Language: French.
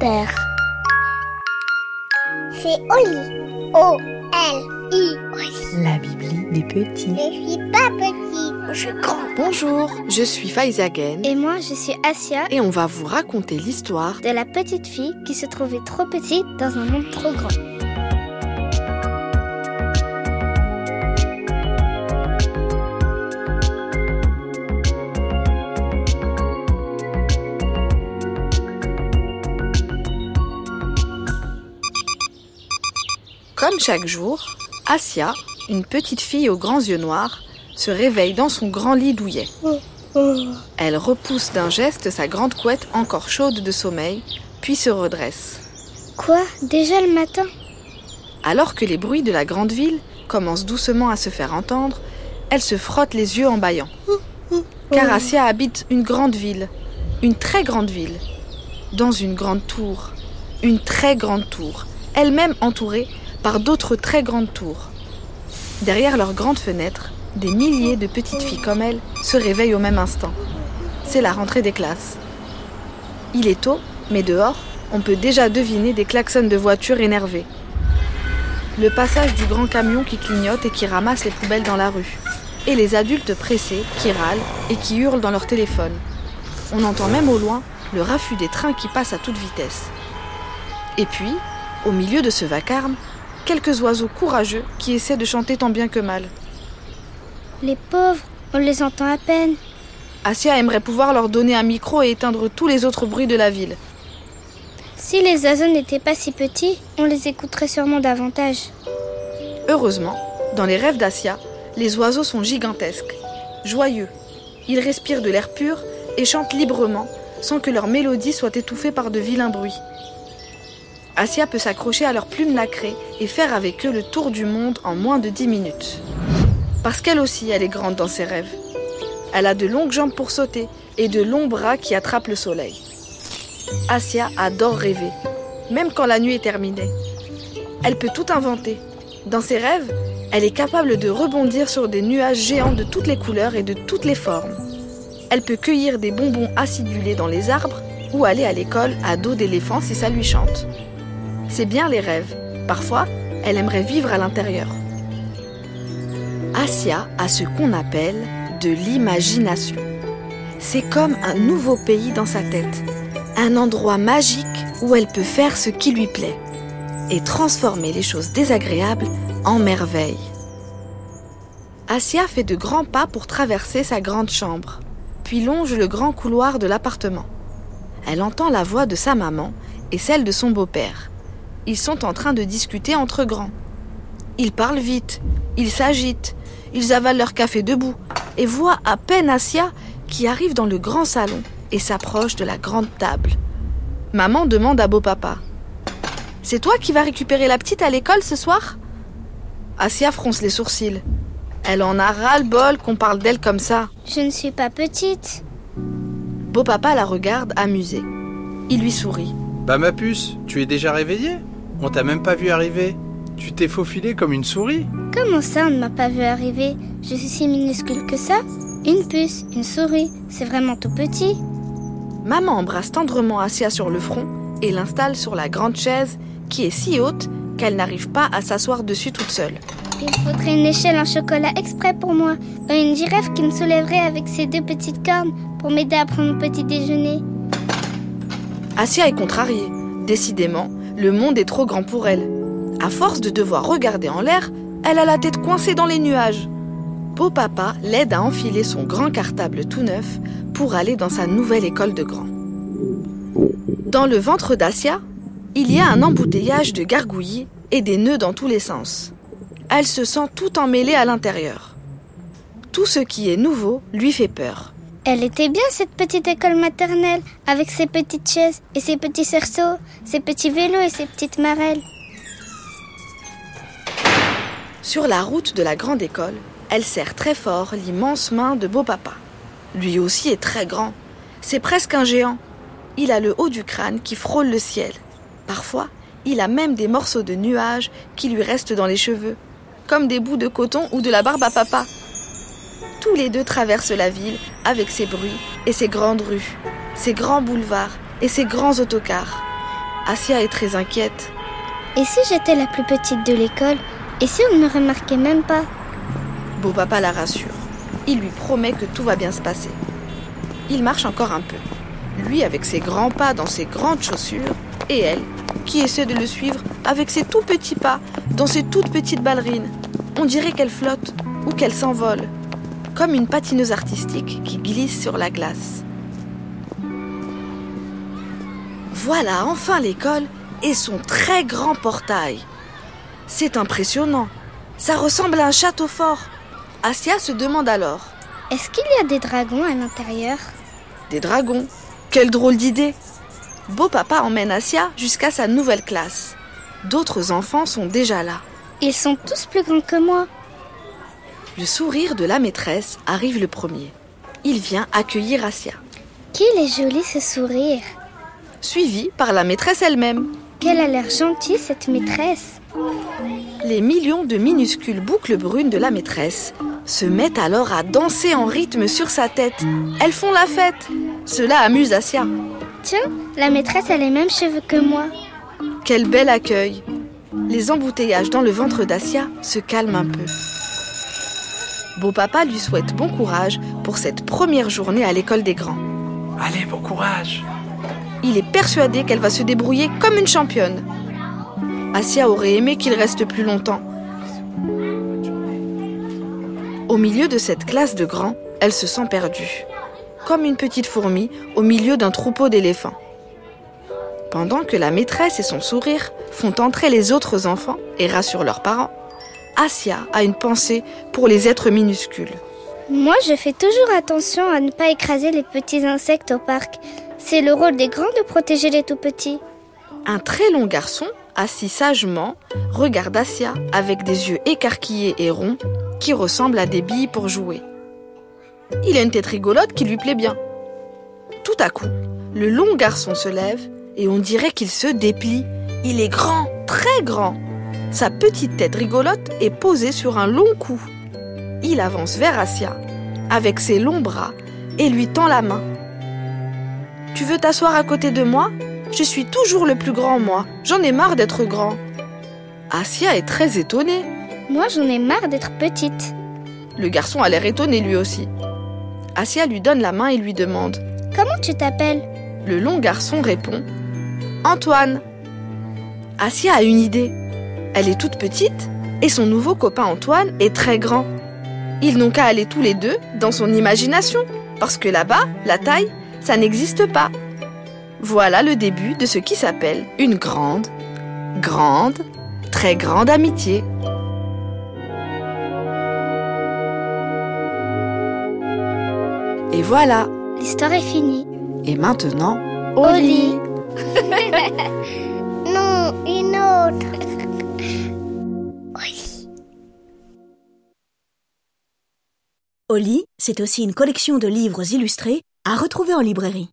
C'est Oli. O-L-I. La Bibli des petits. Je suis pas petit, je suis grand. Bonjour, je suis Faizagen Et moi, je suis Asia, et on va vous raconter l'histoire de la petite fille qui se trouvait trop petite dans un monde trop grand. Comme chaque jour, Asia, une petite fille aux grands yeux noirs, se réveille dans son grand lit douillet. Elle repousse d'un geste sa grande couette encore chaude de sommeil, puis se redresse. Quoi? Déjà le matin? Alors que les bruits de la grande ville commencent doucement à se faire entendre, elle se frotte les yeux en bâillant. Car Asia habite une grande ville, une très grande ville, dans une grande tour, une très grande tour, elle-même entourée par d'autres très grandes tours. Derrière leurs grandes fenêtres, des milliers de petites filles comme elle se réveillent au même instant. C'est la rentrée des classes. Il est tôt, mais dehors, on peut déjà deviner des klaxons de voitures énervées. Le passage du grand camion qui clignote et qui ramasse les poubelles dans la rue. Et les adultes pressés qui râlent et qui hurlent dans leur téléphone. On entend même au loin le raffut des trains qui passent à toute vitesse. Et puis, au milieu de ce vacarme, quelques oiseaux courageux qui essaient de chanter tant bien que mal. Les pauvres, on les entend à peine. Asia aimerait pouvoir leur donner un micro et éteindre tous les autres bruits de la ville. Si les oiseaux n'étaient pas si petits, on les écouterait sûrement davantage. Heureusement, dans les rêves d'Asia, les oiseaux sont gigantesques, joyeux. Ils respirent de l'air pur et chantent librement sans que leur mélodie soit étouffée par de vilains bruits. Asia peut s'accrocher à leurs plumes nacrées et faire avec eux le tour du monde en moins de 10 minutes. Parce qu'elle aussi, elle est grande dans ses rêves. Elle a de longues jambes pour sauter et de longs bras qui attrapent le soleil. Asia adore rêver, même quand la nuit est terminée. Elle peut tout inventer. Dans ses rêves, elle est capable de rebondir sur des nuages géants de toutes les couleurs et de toutes les formes. Elle peut cueillir des bonbons acidulés dans les arbres ou aller à l'école à dos d'éléphant si ça lui chante. C'est bien les rêves. Parfois, elle aimerait vivre à l'intérieur. Asia a ce qu'on appelle de l'imagination. C'est comme un nouveau pays dans sa tête, un endroit magique où elle peut faire ce qui lui plaît et transformer les choses désagréables en merveilles. Asia fait de grands pas pour traverser sa grande chambre, puis longe le grand couloir de l'appartement. Elle entend la voix de sa maman et celle de son beau-père. Ils sont en train de discuter entre grands. Ils parlent vite, ils s'agitent, ils avalent leur café debout et voient à peine Asia qui arrive dans le grand salon et s'approche de la grande table. Maman demande à beau-papa C'est toi qui vas récupérer la petite à l'école ce soir? Asia fronce les sourcils. Elle en a ras-le-bol qu'on parle d'elle comme ça. Je ne suis pas petite. Beau-papa la regarde amusé. Il lui sourit. Bah ma puce, tu es déjà réveillée? On t'a même pas vu arriver. Tu t'es faufilée comme une souris. Comment ça, on ne m'a pas vu arriver? Je suis si minuscule que ça Une puce, une souris, c'est vraiment tout petit. Maman embrasse tendrement Asia sur le front et l'installe sur la grande chaise qui est si haute qu'elle n'arrive pas à s'asseoir dessus toute seule. Il faudrait une échelle en chocolat exprès pour moi, ou une girafe qui me soulèverait avec ses deux petites cornes pour m'aider à prendre mon petit déjeuner. Asia est contrariée. Décidément, le monde est trop grand pour elle. À force de devoir regarder en l'air, elle a la tête coincée dans les nuages. Beau papa l'aide à enfiler son grand cartable tout neuf pour aller dans sa nouvelle école de grand. Dans le ventre d'Asia, il y a un embouteillage de gargouillis et des nœuds dans tous les sens. Elle se sent tout emmêlée à l'intérieur. Tout ce qui est nouveau lui fait peur. Elle était bien cette petite école maternelle, avec ses petites chaises et ses petits cerceaux, ses petits vélos et ses petites marelles. Sur la route de la grande école, elle serre très fort l'immense main de beau papa. Lui aussi est très grand. C'est presque un géant. Il a le haut du crâne qui frôle le ciel. Parfois, il a même des morceaux de nuages qui lui restent dans les cheveux, comme des bouts de coton ou de la barbe à papa. Tous les deux traversent la ville avec ses bruits et ses grandes rues, ses grands boulevards et ses grands autocars. Asia est très inquiète. Et si j'étais la plus petite de l'école? Et si on ne me remarquait même pas? Beau papa la rassure. Il lui promet que tout va bien se passer. Il marche encore un peu. Lui avec ses grands pas dans ses grandes chaussures, et elle qui essaie de le suivre avec ses tout petits pas dans ses toutes petites ballerines. On dirait qu'elle flotte ou qu'elle s'envole, comme une patineuse artistique qui glisse sur la glace. Voilà enfin l'école et son très grand portail. C'est impressionnant. Ça ressemble à un château fort. Asia se demande alors. Est-ce qu'il y a des dragons à l'intérieur? Des dragons? Quelle drôle d'idée Beau papa emmène Asia jusqu'à sa nouvelle classe. D'autres enfants sont déjà là. Ils sont tous plus grands que moi. Le sourire de la maîtresse arrive le premier. Il vient accueillir Asia, Qu'il est joli ce sourire. suivi par la maîtresse elle-même. Qu'elle a l'air gentille cette maîtresse. Les millions de minuscules boucles brunes de la maîtresse se mettent alors à danser en rythme sur sa tête. Elles font la fête. Cela amuse Asia. Tiens, la maîtresse a les mêmes cheveux que moi. Quel bel accueil Les embouteillages dans le ventre d'Asia se calment un peu. Beau papa lui souhaite bon courage pour cette première journée à l'école des grands. Allez, bon courage. Il est persuadé qu'elle va se débrouiller comme une championne. Asia aurait aimé qu'il reste plus longtemps. Au milieu de cette classe de grands, elle se sent perdue, comme une petite fourmi au milieu d'un troupeau d'éléphants. Pendant que la maîtresse et son sourire font entrer les autres enfants et rassurent leurs parents, Asia a une pensée pour les êtres minuscules. Moi, je fais toujours attention à ne pas écraser les petits insectes au parc. C'est le rôle des grands de protéger les tout petits. Un très long garçon, assis sagement, regarde Asia avec des yeux écarquillés et ronds qui ressemblent à des billes pour jouer. Il a une tête rigolote qui lui plaît bien. Tout à coup, le long garçon se lève et on dirait qu'il se déplie. Il est grand, très grand. Sa petite tête rigolote est posée sur un long cou. Il avance vers Asia avec ses longs bras et lui tend la main. Tu veux t'asseoir à côté de moi? Je suis toujours le plus grand, moi. J'en ai marre d'être grand. Asia est très étonnée. Moi, j'en ai marre d'être petite. Le garçon a l'air étonné lui aussi. Asia lui donne la main et lui demande. Comment tu t'appelles? Le long garçon répond Antoine. Asia a une idée. Elle est toute petite et son nouveau copain Antoine est très grand. Ils n'ont qu'à aller tous les deux dans son imagination, parce que là-bas, la taille, ça n'existe pas. Voilà le début de ce qui s'appelle une grande, grande, très grande amitié. Et voilà. L'histoire est finie. Et maintenant, Au lit. Non, une autre. Oli, c'est aussi une collection de livres illustrés à retrouver en librairie.